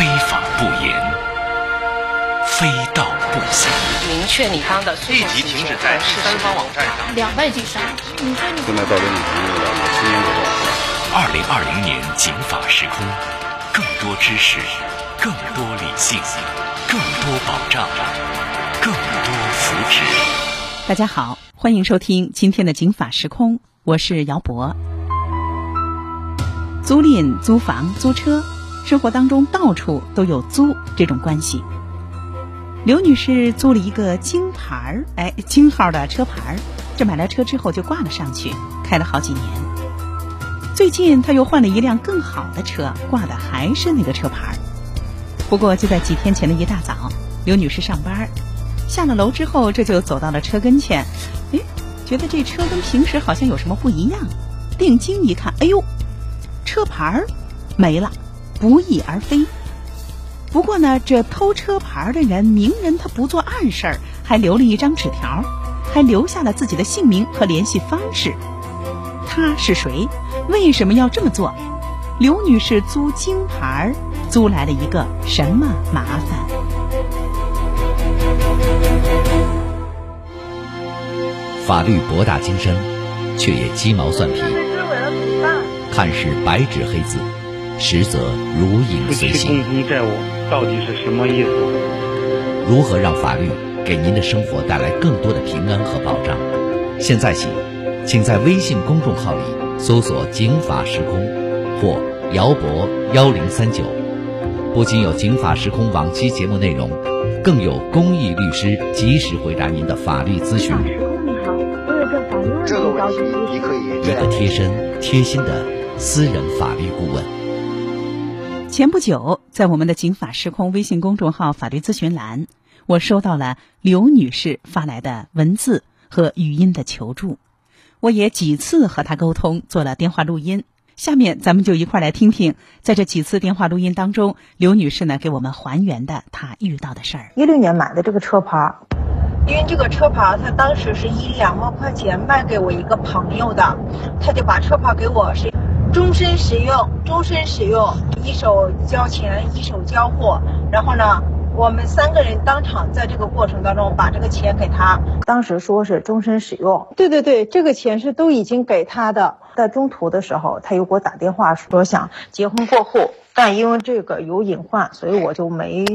非法不严，非道不行。明确你方的立即停止在第三方网站上。两败俱伤。你说你现在到这种程度了，我七年左右。二零二零年警法时空，更多知识，更多理性，更多保障，更多福祉。大家好，欢迎收听今天的警法时空，我是姚博。租赁、租房、租车，生活当中到处都有租这种关系。刘女士租了一个京牌儿，哎，京号的车牌儿，这买了车之后就挂了上去，开了好几年。最近她又换了一辆更好的车，挂的还是那个车牌儿。不过就在几天前的一大早，刘女士上班，下了楼之后，这就走到了车跟前，哎，觉得这车跟平时好像有什么不一样，定睛一看，哎呦！车牌儿没了，不翼而飞。不过呢，这偷车牌的人，明人他不做暗事儿，还留了一张纸条，还留下了自己的姓名和联系方式。他是谁？为什么要这么做？刘女士租京牌租来了一个什么麻烦？法律博大精深，却也鸡毛蒜皮。看似白纸黑字，实则如影随形。夫妻共同债务到底是什么意思？如何让法律给您的生活带来更多的平安和保障？现在起，请在微信公众号里搜索“警法时空”或“姚博幺零三九”，不仅有“警法时空”往期节目内容，更有公益律师及时回答您的法律咨询。时空你好，我有个法律问题这个问题你可以一个贴身、贴心的私人法律顾问。前不久，在我们的“警法时空”微信公众号法律咨询栏，我收到了刘女士发来的文字和语音的求助。我也几次和她沟通，做了电话录音。下面咱们就一块来听听，在这几次电话录音当中，刘女士呢给我们还原的她遇到的事儿。一六年买的这个车牌，因为这个车牌他当时是以两万块钱卖给我一个朋友的，他就把车牌给我是终身使用，终身使用，一手交钱，一手交货，然后呢。我们三个人当场在这个过程当中把这个钱给他，当时说是终身使用。对对对，这个钱是都已经给他的。在中途的时候，他又给我打电话说想结婚过户，但因为这个有隐患，所以我就没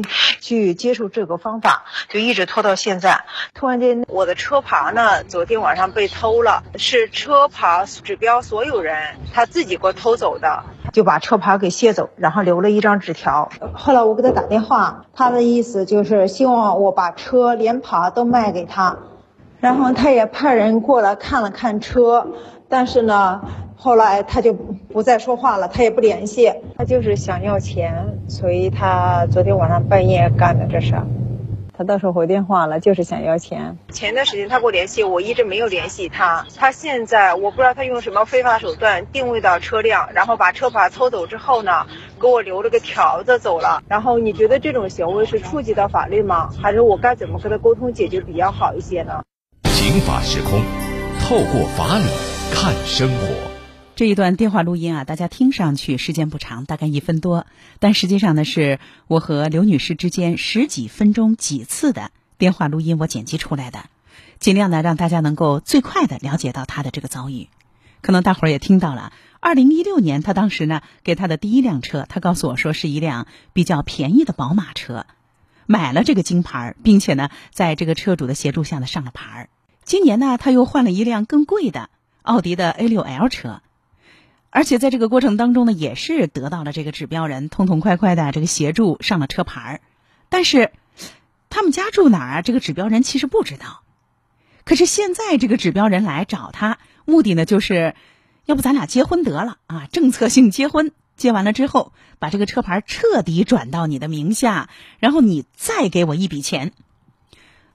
去接受这个方法，就一直拖到现在。突然间，我的车牌呢，昨天晚上被偷了，是车牌指标所有人他自己给我偷走的。就把车牌给卸走，然后留了一张纸条。后来我给他打电话，他的意思就是希望我把车连牌都卖给他，然后他也派人过来看了看车，但是呢，后来他就不再说话了，他也不联系，他就是想要钱，所以他昨天晚上半夜干的这事。他到时候回电话了，就是想要钱。前段时间他给我联系，我一直没有联系他。他现在我不知道他用什么非法手段定位到车辆，然后把车牌偷走之后呢，给我留了个条子走了。然后你觉得这种行为是触及到法律吗？还是我该怎么跟他沟通解决比较好一些呢？刑法时空，透过法理看生活。这一段电话录音啊，大家听上去时间不长，大概一分多，但实际上呢，是我和刘女士之间十几分钟几次的电话录音，我剪辑出来的，尽量呢让大家能够最快的了解到她的这个遭遇。可能大伙儿也听到了，二零一六年她当时呢给她的第一辆车，她告诉我说是一辆比较便宜的宝马车，买了这个金牌，并且呢在这个车主的协助下呢上了牌。今年呢她又换了一辆更贵的奥迪的 A 六 L 车。而且在这个过程当中呢，也是得到了这个指标人痛痛快快的这个协助上了车牌儿，但是他们家住哪儿啊？这个指标人其实不知道。可是现在这个指标人来找他，目的呢就是要不咱俩结婚得了啊，政策性结婚，结完了之后把这个车牌彻底转到你的名下，然后你再给我一笔钱。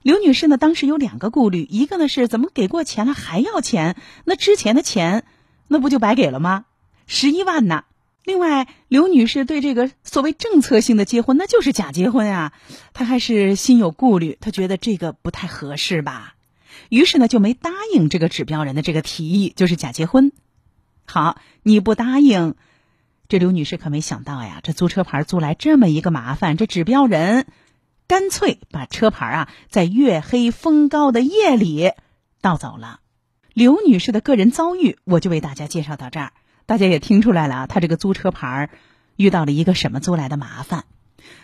刘女士呢，当时有两个顾虑，一个呢是怎么给过钱了还要钱？那之前的钱那不就白给了吗？十一万呢。另外，刘女士对这个所谓政策性的结婚，那就是假结婚啊，她还是心有顾虑，她觉得这个不太合适吧，于是呢就没答应这个指标人的这个提议，就是假结婚。好，你不答应，这刘女士可没想到呀，这租车牌租来这么一个麻烦，这指标人干脆把车牌啊在月黑风高的夜里盗走了。刘女士的个人遭遇，我就为大家介绍到这儿。大家也听出来了啊，他这个租车牌遇到了一个什么租来的麻烦？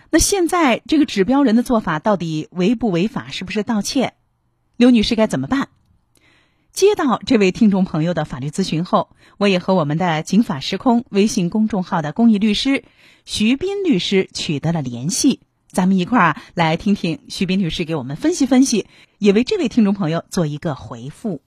那现在这个指标人的做法到底违不违法？是不是盗窃？刘女士该怎么办？接到这位听众朋友的法律咨询后，我也和我们的“警法时空”微信公众号的公益律师徐斌律师取得了联系。咱们一块儿来听听徐斌律师给我们分析分析，也为这位听众朋友做一个回复。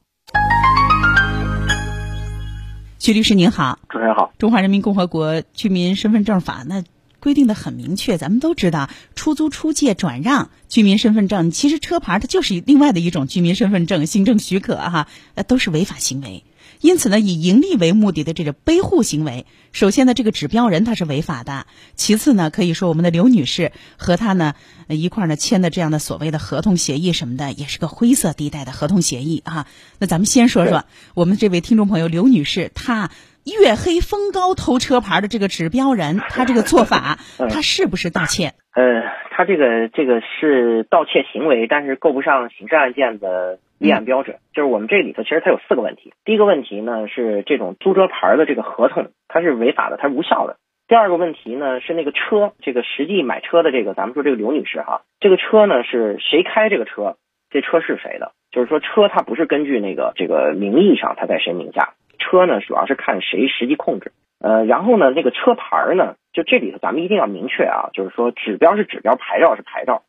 徐律师您好，主持人好。中华人民共和国居民身份证法那规定的很明确，咱们都知道，出租、出借、转让居民身份证，其实车牌它就是另外的一种居民身份证行政许可哈，呃，都是违法行为。因此呢，以盈利为目的的这个背户行为，首先呢，这个指标人他是违法的；其次呢，可以说我们的刘女士和他呢一块呢签的这样的所谓的合同协议什么的，也是个灰色地带的合同协议啊。那咱们先说说我们这位听众朋友刘女士，她月黑风高偷车牌的这个指标人，他这个做法，他是不是盗窃？呃，他这个这个是盗窃行为，但是够不上刑事案件的。立案标准就是我们这里头，其实它有四个问题。第一个问题呢是这种租车牌的这个合同它是违法的，它是无效的。第二个问题呢是那个车，这个实际买车的这个，咱们说这个刘女士哈，这个车呢是谁开这个车？这车是谁的？就是说车它不是根据那个这个名义上它在谁名下，车呢主要是看谁实际控制。呃，然后呢那个车牌呢，就这里头咱们一定要明确啊，就是说指标是指标，牌照是牌照。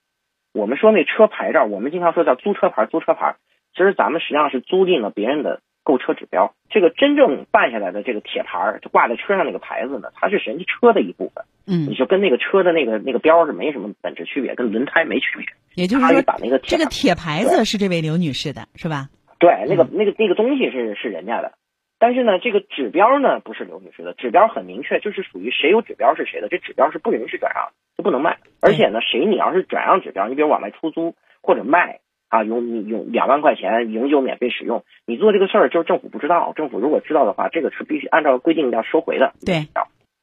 我们说那车牌照，我们经常说叫租车牌，租车牌。其实咱们实际上是租赁了别人的购车指标，这个真正办下来的这个铁牌，就挂在车上那个牌子呢，它是人家车的一部分。嗯，你就跟那个车的那个那个标是没什么本质区别，跟轮胎没区别。也就是说，把那个这个铁牌子是这位刘女士的，是吧？对，那个那个那个东西是是人家的，但是呢，这个指标呢不是刘女士的，指标很明确，就是属于谁有指标是谁的，这指标是不允许转让，就不能卖。而且呢，谁你要是转让指标，你比如往外出租或者卖。啊，永你永两万块钱永久免费使用，你做这个事儿就是政府不知道，政府如果知道的话，这个是必须按照规定要收回的。对，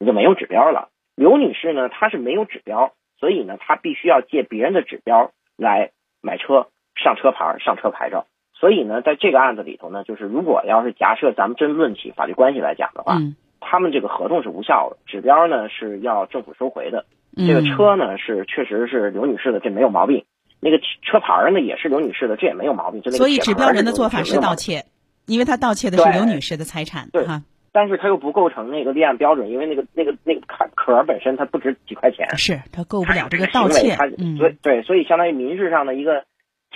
你就没有指标了。刘女士呢，她是没有指标，所以呢，她必须要借别人的指标来买车、上车牌、上车牌照。所以呢，在这个案子里头呢，就是如果要是假设咱们真论起法律关系来讲的话，他们这个合同是无效的，指标呢是要政府收回的，这个车呢是确实是刘女士的，这没有毛病。那个车牌呢，也是刘女士的，这也没有毛病。所以指标人的做法是盗窃，因为他盗窃的是刘女士的财产，对哈。但是他又不构成那个立案标准，因为那个那个那个壳壳本身它不值几块钱，是他够不了这个盗窃。嗯，对对，所以相当于民事上的一个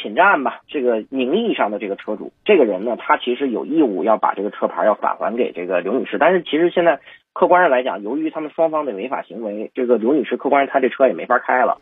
侵占吧。这个名义上的这个车主，这个人呢，他其实有义务要把这个车牌要返还给这个刘女士。但是其实现在客观上来讲，由于他们双方的违法行为，这个刘女士客观上她这车也没法开了。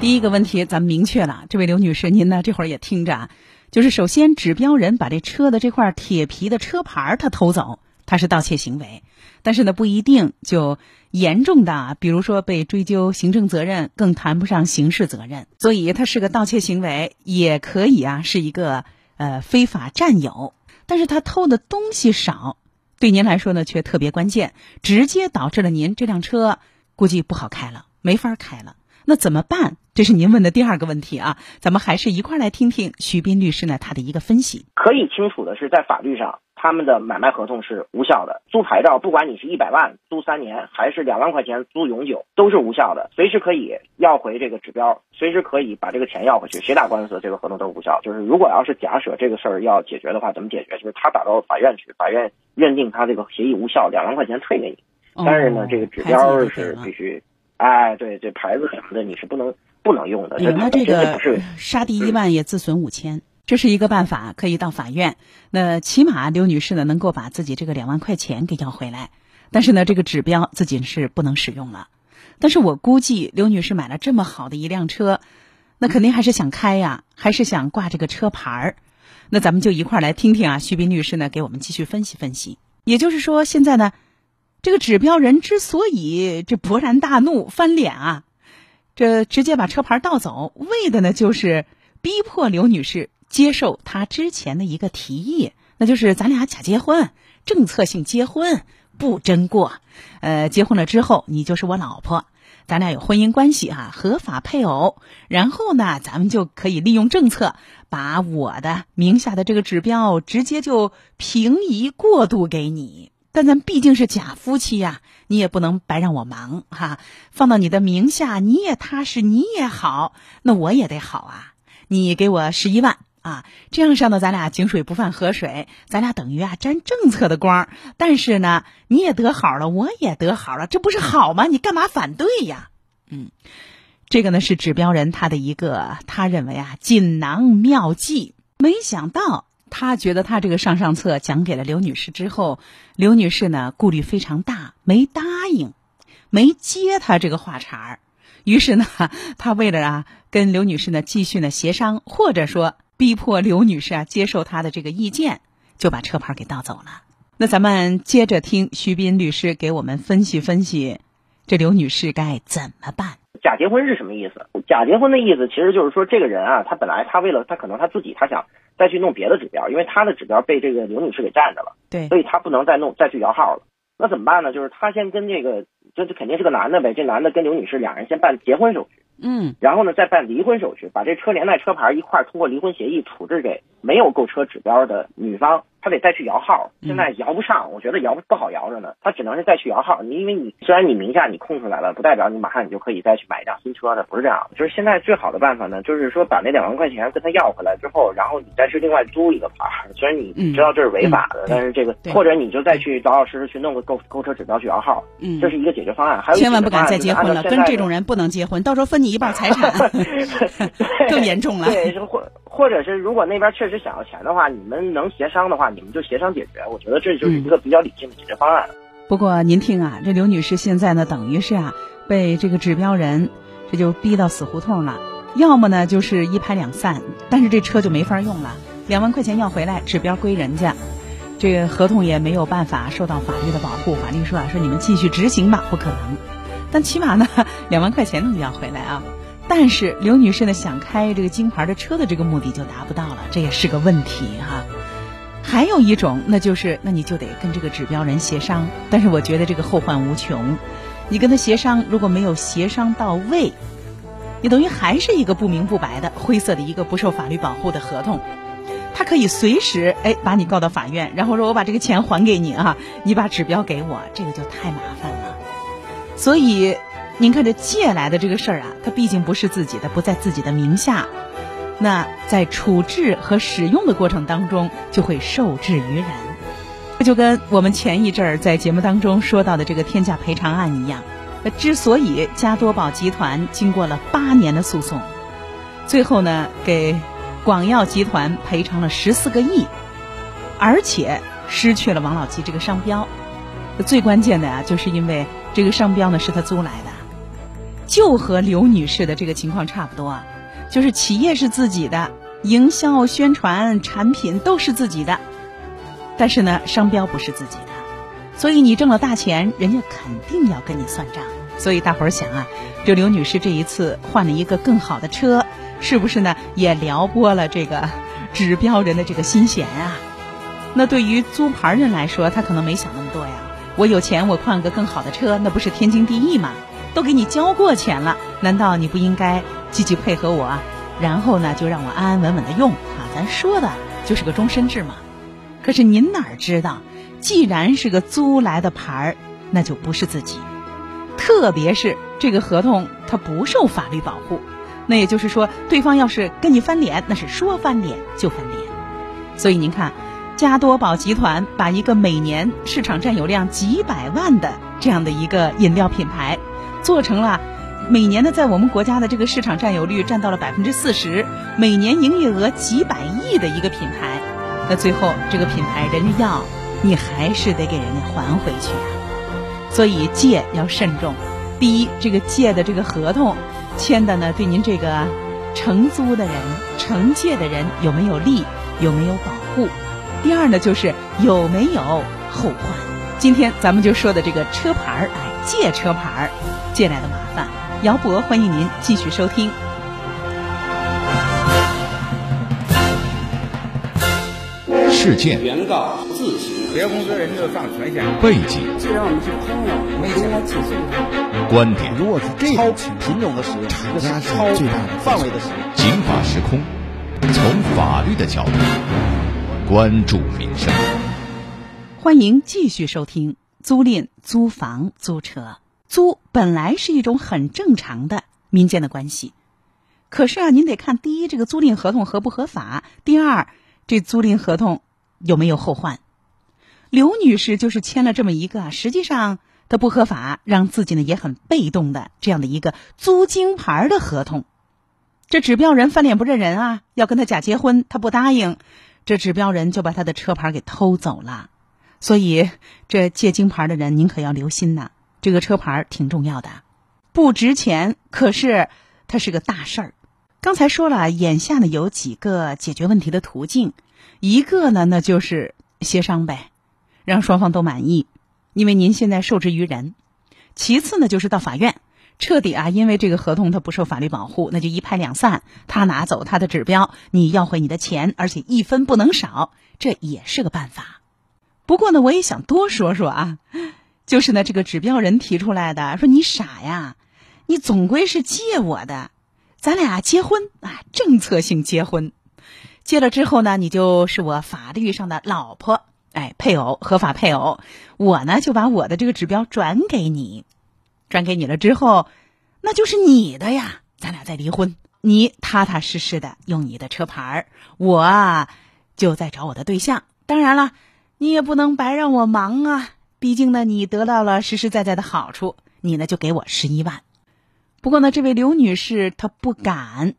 第一个问题，咱们明确了，这位刘女士，您呢这会儿也听着啊，就是首先指标人把这车的这块铁皮的车牌他偷走，他是盗窃行为，但是呢不一定就严重的，比如说被追究行政责任，更谈不上刑事责任，所以他是个盗窃行为，也可以啊是一个呃非法占有，但是他偷的东西少，对您来说呢却特别关键，直接导致了您这辆车估计不好开了，没法开了。那怎么办？这是您问的第二个问题啊！咱们还是一块儿来听听徐斌律师呢他的一个分析。可以清楚的是，在法律上，他们的买卖合同是无效的。租牌照，不管你是一百万租三年，还是两万块钱租永久，都是无效的。随时可以要回这个指标，随时可以把这个钱要回去。谁打官司，这个合同都是无效。就是如果要是假设这个事儿要解决的话，怎么解决？就是他打到法院去，法院认定他这个协议无效，两万块钱退给你。但是呢，这个指标是必须。哎，对，这牌子什么的你是不能不能用的。那这个杀敌一万也自损五千，这是一个办法，可以到法院。那起码刘女士呢能够把自己这个两万块钱给要回来。但是呢，这个指标自己是不能使用了。但是我估计刘女士买了这么好的一辆车，那肯定还是想开呀，还是想挂这个车牌儿。那咱们就一块儿来听听啊，徐斌律师呢给我们继续分析分析。也就是说，现在呢。这个指标人之所以这勃然大怒、翻脸啊，这直接把车牌盗走，为的呢就是逼迫刘女士接受他之前的一个提议，那就是咱俩假结婚，政策性结婚，不真过。呃，结婚了之后，你就是我老婆，咱俩有婚姻关系啊，合法配偶。然后呢，咱们就可以利用政策，把我的名下的这个指标直接就平移过渡给你。但咱毕竟是假夫妻呀，你也不能白让我忙哈。放到你的名下，你也踏实，你也好，那我也得好啊。你给我十一万啊，这样上的，咱俩井水不犯河水，咱俩等于啊沾政策的光。但是呢，你也得好了，我也得好了，这不是好吗？你干嘛反对呀？嗯，这个呢是指标人他的一个他认为啊锦囊妙计，没想到。他觉得他这个上上策讲给了刘女士之后，刘女士呢顾虑非常大，没答应，没接他这个话茬儿。于是呢，他为了啊跟刘女士呢继续呢协商，或者说逼迫刘女士啊接受他的这个意见，就把车牌给盗走了。那咱们接着听徐斌律师给我们分析分析，这刘女士该怎么办？假结婚是什么意思？假结婚的意思其实就是说，这个人啊，他本来他为了他可能他自己他想。再去弄别的指标，因为他的指标被这个刘女士给占着了，对，所以他不能再弄再去摇号了。那怎么办呢？就是他先跟这个，这这肯定是个男的呗。这男的跟刘女士两人先办结婚手续，嗯，然后呢再办离婚手续，把这车连带车牌一块通过离婚协议处置给没有购车指标的女方。他得再去摇号，现在摇不上，我觉得摇不好摇着呢。他只能是再去摇号。你因为你虽然你名下你空出来了，不代表你马上你就可以再去买一辆新车的，不是这样。就是现在最好的办法呢，就是说把那两万块钱跟他要回来之后，然后你再去另外租一个牌。虽然你知道这是违法的，但是这个或者你就再去老老实实去弄个购购车指标去摇号。嗯，这是一个解决方案。还有千万不敢再结婚了，跟这种人不能结婚，到时候分你一半财产 更严重了。对，或或者是如果那边确实想要钱的话，你们能协商的话，你们就协商解决。我觉得这就是一个比较理性的解决方案。不过您听啊，这刘女士现在呢，等于是啊，被这个指标人这就逼到死胡同了。要么呢就是一拍两散，但是这车就没法用了，两万块钱要回来，指标归人家，这个合同也没有办法受到法律的保护。法律说啊，说你们继续执行吧，不可能。但起码呢，两万块钱能要回来啊。但是刘女士呢，想开这个金牌的车的这个目的就达不到了，这也是个问题哈。还有一种，那就是那你就得跟这个指标人协商，但是我觉得这个后患无穷。你跟他协商，如果没有协商到位，你等于还是一个不明不白的灰色的一个不受法律保护的合同。他可以随时哎把你告到法院，然后说我把这个钱还给你啊，你把指标给我，这个就太麻烦了。所以您看这借来的这个事儿啊，它毕竟不是自己的，不在自己的名下。那在处置和使用的过程当中，就会受制于人。这就跟我们前一阵儿在节目当中说到的这个天价赔偿案一样。之所以加多宝集团经过了八年的诉讼，最后呢给广药集团赔偿了十四个亿，而且失去了王老吉这个商标。最关键的呀，就是因为这个商标呢是他租来的，就和刘女士的这个情况差不多。就是企业是自己的，营销宣传产品都是自己的，但是呢，商标不是自己的，所以你挣了大钱，人家肯定要跟你算账。所以大伙儿想啊，这刘女士这一次换了一个更好的车，是不是呢？也撩拨了这个指标人的这个心弦啊？那对于租牌人来说，他可能没想那么多呀。我有钱，我换个更好的车，那不是天经地义吗？都给你交过钱了，难道你不应该？积极配合我，然后呢，就让我安安稳稳的用啊！咱说的就是个终身制嘛。可是您哪知道，既然是个租来的牌儿，那就不是自己。特别是这个合同，它不受法律保护。那也就是说，对方要是跟你翻脸，那是说翻脸就翻脸。所以您看，加多宝集团把一个每年市场占有量几百万的这样的一个饮料品牌，做成了。每年呢，在我们国家的这个市场占有率占到了百分之四十，每年营业额几百亿的一个品牌，那最后这个品牌人家要，你还是得给人家还回去啊。所以借要慎重。第一，这个借的这个合同签的呢，对您这个承租的人、承借的人有没有利，有没有保护？第二呢，就是有没有后患？今天咱们就说的这个车牌儿，哎，借车牌儿借来的麻烦。姚博，欢迎您继续收听。事件原告自行。别公司人就上全线。背景。既然我们是朋友，没钱来起诉他。观点。如果是这超品种的使用，这是超范围的使用。警法时空，从法律的角度关注民生。欢迎继续收听租赁、租房、租车。租本来是一种很正常的民间的关系，可是啊，您得看第一，这个租赁合同合不合法；第二，这租赁合同有没有后患。刘女士就是签了这么一个，实际上她不合法，让自己呢也很被动的这样的一个租金牌的合同。这指标人翻脸不认人啊，要跟他假结婚，他不答应，这指标人就把他的车牌给偷走了。所以这借金牌的人，您可要留心呐。这个车牌挺重要的，不值钱，可是它是个大事儿。刚才说了，眼下呢有几个解决问题的途径，一个呢那就是协商呗，让双方都满意，因为您现在受制于人。其次呢就是到法院，彻底啊，因为这个合同它不受法律保护，那就一拍两散，他拿走他的指标，你要回你的钱，而且一分不能少，这也是个办法。不过呢，我也想多说说啊。就是呢，这个指标人提出来的，说你傻呀，你总归是借我的，咱俩结婚啊，政策性结婚，结了之后呢，你就是我法律上的老婆，哎，配偶，合法配偶，我呢就把我的这个指标转给你，转给你了之后，那就是你的呀，咱俩再离婚，你踏踏实实的用你的车牌儿我啊就在找我的对象，当然了，你也不能白让我忙啊。毕竟呢，你得到了实实在在的好处，你呢就给我十一万。不过呢，这位刘女士她不敢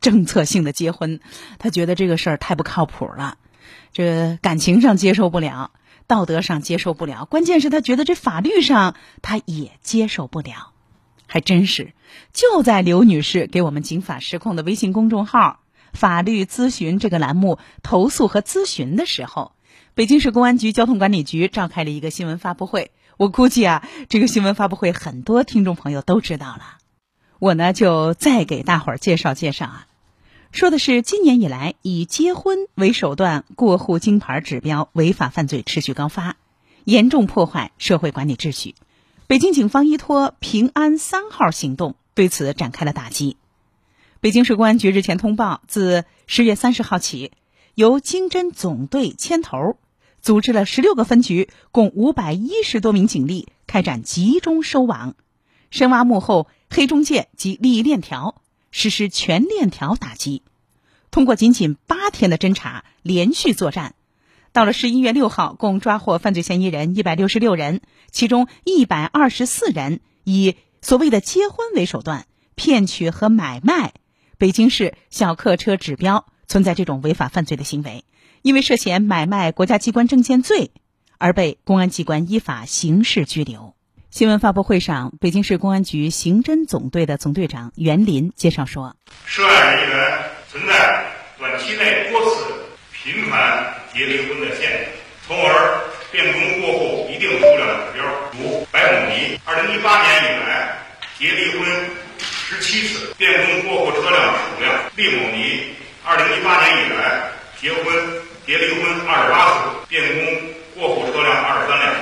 政策性的结婚，她觉得这个事儿太不靠谱了，这感情上接受不了，道德上接受不了，关键是她觉得这法律上她也接受不了。还真是，就在刘女士给我们警法失控的微信公众号“法律咨询”这个栏目投诉和咨询的时候。北京市公安局交通管理局召开了一个新闻发布会，我估计啊，这个新闻发布会很多听众朋友都知道了。我呢就再给大伙儿介绍介绍啊，说的是今年以来以结婚为手段过户金牌指标违法犯罪持续高发，严重破坏社会管理秩序。北京警方依托“平安三号”行动对此展开了打击。北京市公安局日前通报，自十月三十号起。由经侦总队牵头，组织了十六个分局，共五百一十多名警力开展集中收网，深挖幕后黑中介及利益链条，实施全链条打击。通过仅仅八天的侦查，连续作战，到了十一月六号，共抓获犯罪嫌疑人一百六十六人，其中一百二十四人以所谓的结婚为手段骗取和买卖北京市小客车指标。存在这种违法犯罪的行为，因为涉嫌买卖国家机关证件罪，而被公安机关依法刑事拘留。新闻发布会上，北京市公安局刑侦总队的总队长袁林介绍说：“涉案人员存在短期内多次频繁结离婚的现象，从而变更过户一定数量的指标，如白某尼，二零一八年以来结离婚十七次，变更过户车辆数量；厉某尼。”二零一八年以来，结婚结离婚二十八次，变更过户车辆二十三辆。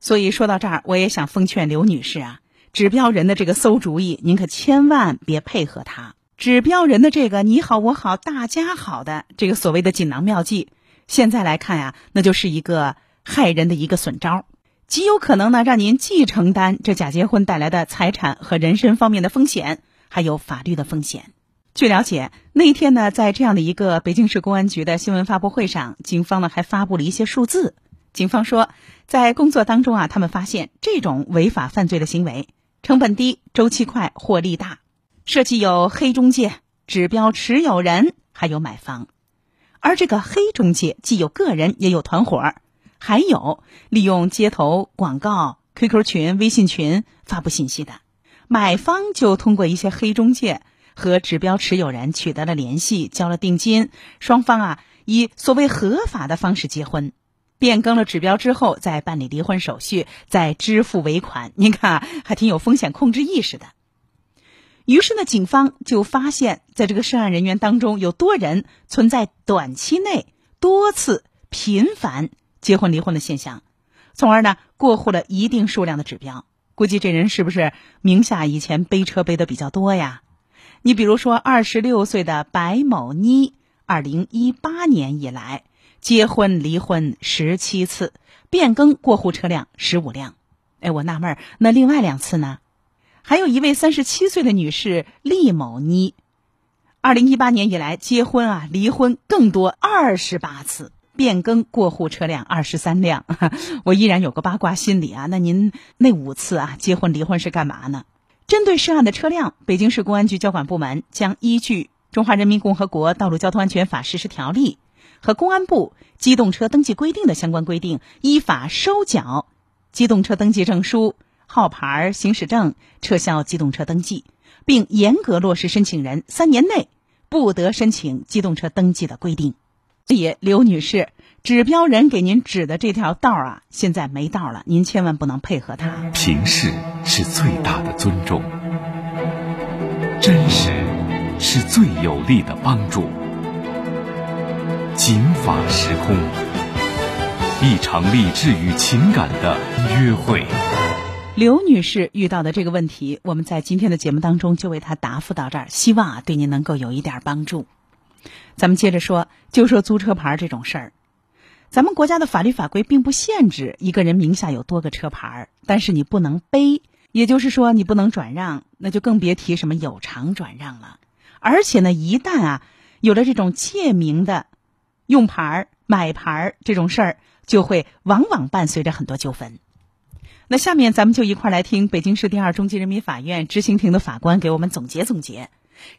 所以说到这儿，我也想奉劝刘女士啊，指标人的这个馊主意，您可千万别配合他。指标人的这个你好我好大家好的这个所谓的锦囊妙计，现在来看呀，那就是一个害人的一个损招，极有可能呢让您既承担这假结婚带来的财产和人身方面的风险，还有法律的风险。据了解，那一天呢，在这样的一个北京市公安局的新闻发布会上，警方呢还发布了一些数字。警方说，在工作当中啊，他们发现这种违法犯罪的行为成本低、周期快、获利大，涉及有黑中介、指标持有人还有买方。而这个黑中介既有个人也有团伙，还有利用街头广告、QQ 群、微信群发布信息的买方，就通过一些黑中介。和指标持有人取得了联系，交了定金，双方啊以所谓合法的方式结婚，变更了指标之后再办理离婚手续，再支付尾款。您看啊，还挺有风险控制意识的。于是呢，警方就发现，在这个涉案人员当中，有多人存在短期内多次频繁结婚离婚的现象，从而呢过户了一定数量的指标。估计这人是不是名下以前背车背的比较多呀？你比如说，二十六岁的白某妮，二零一八年以来结婚离婚十七次，变更过户车辆十五辆。哎，我纳闷，那另外两次呢？还有一位三十七岁的女士厉某妮，二零一八年以来结婚啊离婚更多二十八次。变更过户车辆二十三辆，我依然有个八卦心理啊。那您那五次啊结婚离婚是干嘛呢？针对涉案的车辆，北京市公安局交管部门将依据《中华人民共和国道路交通安全法实施条例》和公安部机动车登记规定的相关规定，依法收缴机动车登记证书、号牌、行驶证，撤销机动车登记，并严格落实申请人三年内不得申请机动车登记的规定。所以，刘女士，指标人给您指的这条道啊，现在没道了，您千万不能配合他。平视是最大的尊重，真实是最有力的帮助。警法时空，一场理智与情感的约会。刘女士遇到的这个问题，我们在今天的节目当中就为她答复到这儿，希望啊对您能够有一点帮助。咱们接着说，就说租车牌这种事儿，咱们国家的法律法规并不限制一个人名下有多个车牌，但是你不能背，也就是说你不能转让，那就更别提什么有偿转让了。而且呢，一旦啊有了这种借名的用牌儿、买牌儿这种事儿，就会往往伴随着很多纠纷。那下面咱们就一块儿来听北京市第二中级人民法院执行庭的法官给我们总结总结，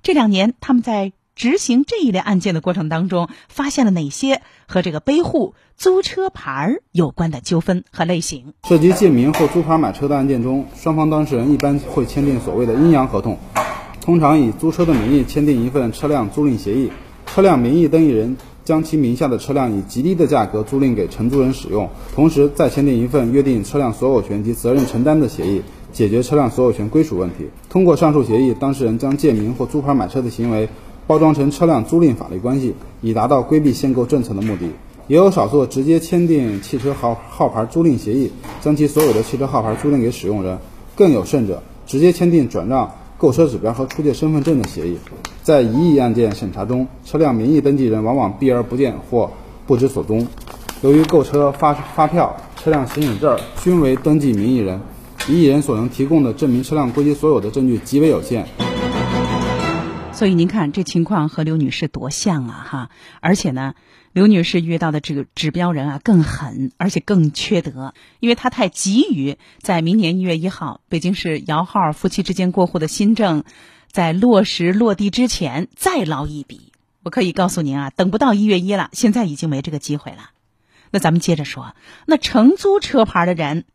这两年他们在。执行这一类案件的过程当中，发现了哪些和这个背户租车牌有关的纠纷和类型？涉及借名或租牌买车的案件中，双方当事人一般会签订所谓的阴阳合同，通常以租车的名义签订一份车辆租赁协议，车辆名义登记人将其名下的车辆以极低的价格租赁给承租人使用，同时再签订一份约定车辆所有权及责任承担的协议，解决车辆所有权归属问题。通过上述协议，当事人将借名或租牌买车的行为。包装成车辆租赁法律关系，以达到规避限购政策的目的。也有少数直接签订汽车号号牌租赁协议，将其所有的汽车号牌租赁给使用人。更有甚者，直接签订转让购车指标和出借身份证的协议。在一亿案件审查中，车辆名义登记人往往避而不见或不知所踪。由于购车发发票、车辆行驶证均为登记名义人，名义人所能提供的证明车辆归其所有的证据极为有限。所以您看这情况和刘女士多像啊哈！而且呢，刘女士遇到的这个指标人啊更狠，而且更缺德，因为她太急于在明年一月一号北京市摇号夫妻之间过户的新政在落实落地之前再捞一笔。我可以告诉您啊，等不到一月一了，现在已经没这个机会了。那咱们接着说，那承租车牌的人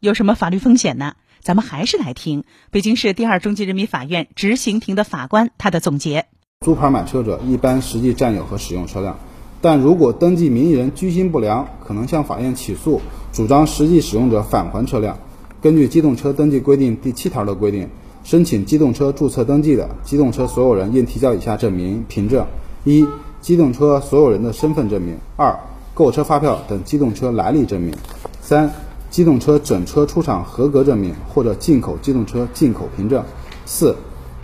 有什么法律风险呢？咱们还是来听北京市第二中级人民法院执行庭的法官他的总结。租牌买车者一般实际占有和使用车辆，但如果登记名义人居心不良，可能向法院起诉，主张实际使用者返还车辆。根据《机动车登记规定》第七条的规定，申请机动车注册登记的机动车所有人应提交以下证明凭证：一、机动车所有人的身份证明；二、购车发票等机动车来历证明；三。机动车整车出厂合格证明或者进口机动车进口凭证；四、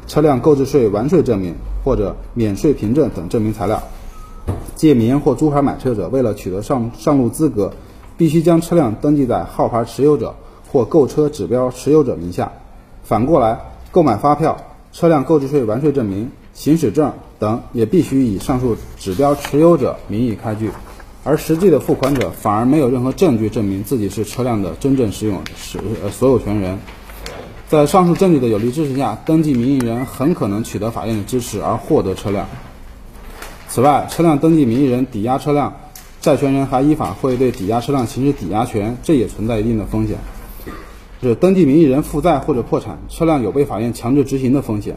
车辆购置税完税证明或者免税凭证等证明材料。借名或租牌买车者，为了取得上上路资格，必须将车辆登记在号牌持有者或购车指标持有者名下。反过来，购买发票、车辆购置税完税证明、行驶证等也必须以上述指标持有者名义开具。而实际的付款者反而没有任何证据证明自己是车辆的真正使用使呃所有权人，在上述证据的有力支持下，登记名义人很可能取得法院的支持而获得车辆。此外，车辆登记名义人抵押车辆，债权人还依法会对抵押车辆行使抵押权，这也存在一定的风险。是登记名义人负债或者破产，车辆有被法院强制执行的风险。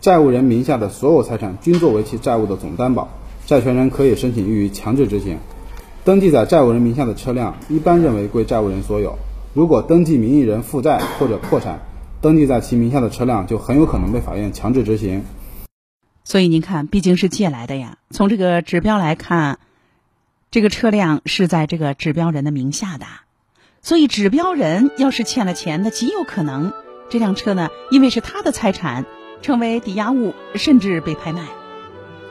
债务人名下的所有财产均作为其债务的总担保，债权人可以申请予以强制执行。登记在债务人名下的车辆，一般认为归债务人所有。如果登记名义人负债或者破产，登记在其名下的车辆就很有可能被法院强制执行。所以您看，毕竟是借来的呀。从这个指标来看，这个车辆是在这个指标人的名下的，所以指标人要是欠了钱，那极有可能这辆车呢，因为是他的财产，成为抵押物，甚至被拍卖。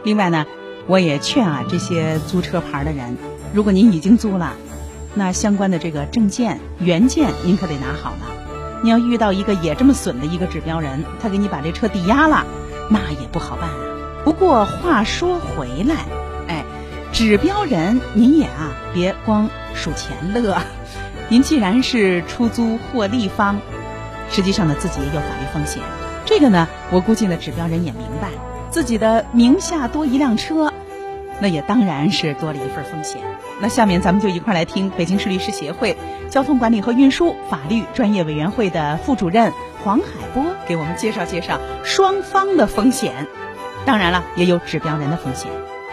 另外呢，我也劝啊这些租车牌的人，如果您已经租了，那相关的这个证件原件您可得拿好了。你要遇到一个也这么损的一个指标人，他给你把这车抵押了，那也不好办啊。不过话说回来，哎，指标人您也啊别光数钱乐，您既然是出租获利方，实际上呢自己也有法律风险。这个呢，我估计呢指标人也明白，自己的名下多一辆车，那也当然是多了一份风险。那下面咱们就一块来听北京市律师协会交通管理和运输法律专业委员会的副主任黄海波给我们介绍介绍双方的风险，当然了，也有指标人的风险。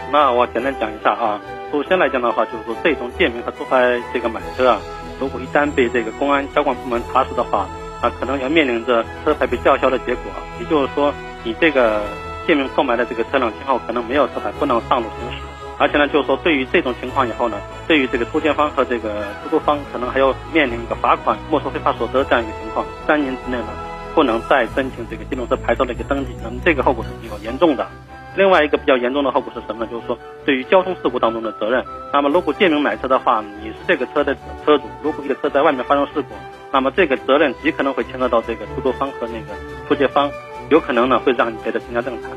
那我简单讲一下啊，首先来讲的话，就是说这种借名和租牌这个买车啊，如果一旦被这个公安交管部门查处的话，啊，可能要面临着车牌被吊销的结果。也就是说，你这个借名购买的这个车辆今后可能没有车牌，不能上路行驶。而且呢，就是说，对于这种情况以后呢，对于这个出借方和这个出租方，可能还要面临一个罚款、没收非法所得这样一个情况。三年之内呢，不能再申请这个机动车牌照的一个登记，那么这个后果是比较严重的。另外一个比较严重的后果是什么呢？就是说，对于交通事故当中的责任。那么，如果借名买车的话，你是这个车的车主，如果这个车在外面发生事故，那么这个责任极可能会牵扯到这个出租方和那个出借方，有可能呢会让你赔得更加正常。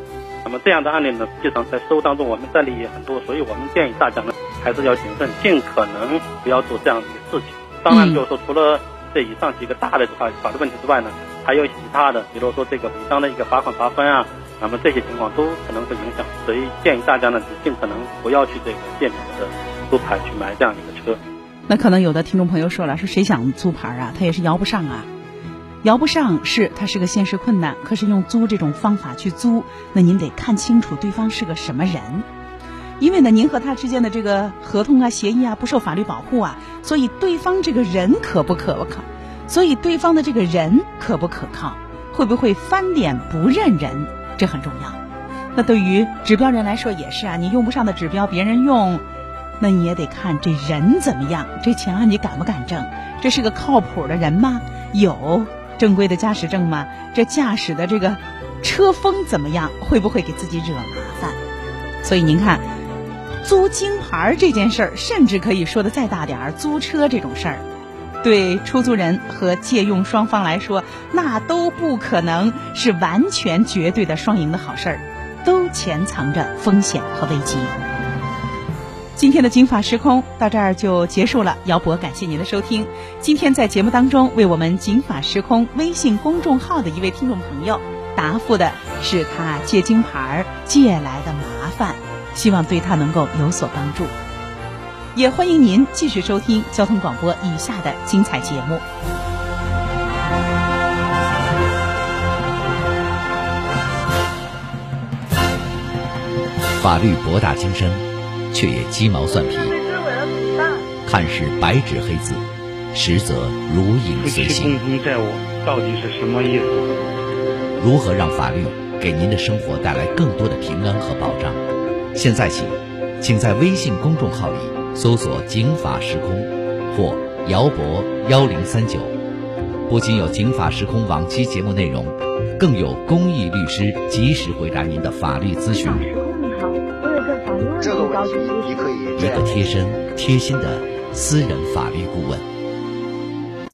那么这样的案例呢，实际上在实务当中我们这里也很多，所以我们建议大家呢还是要谨慎，尽可能不要做这样的一个事情。当然，就是说除了这以上几个大的法法律问题之外呢，还有其他的，比如说这个违章的一个罚款罚分啊，那么这些情况都可能会影响，所以建议大家呢尽可能不要去这个借名的租牌去买这样一个车。那可能有的听众朋友说了，说谁想租牌啊？他也是摇不上啊。摇不上是它是个现实困难，可是用租这种方法去租，那您得看清楚对方是个什么人，因为呢，您和他之间的这个合同啊、协议啊不受法律保护啊，所以对方这个人可不可靠？所以对方的这个人可不可靠？会不会翻脸不认人？这很重要。那对于指标人来说也是啊，你用不上的指标别人用，那你也得看这人怎么样，这钱啊你敢不敢挣？这是个靠谱的人吗？有。正规的驾驶证吗？这驾驶的这个车风怎么样？会不会给自己惹麻烦？所以您看，租京牌这件事儿，甚至可以说的再大点儿，租车这种事儿，对出租人和借用双方来说，那都不可能是完全绝对的双赢的好事儿，都潜藏着风险和危机。今天的《金法时空》到这儿就结束了，姚博感谢您的收听。今天在节目当中为我们《金法时空》微信公众号的一位听众朋友答复的是他借金牌借来的麻烦，希望对他能够有所帮助。也欢迎您继续收听交通广播以下的精彩节目。法律博大精深。却也鸡毛蒜皮，看似白纸黑字，实则如影随形。共债务到底是什么意思？如何让法律给您的生活带来更多的平安和保障？现在起，请在微信公众号里搜索“警法时空”或“姚博幺零三九”，不仅有“警法时空”往期节目内容，更有公益律师及时回答您的法律咨询。这个问题，你可以一个贴身、贴心的私人法律顾问。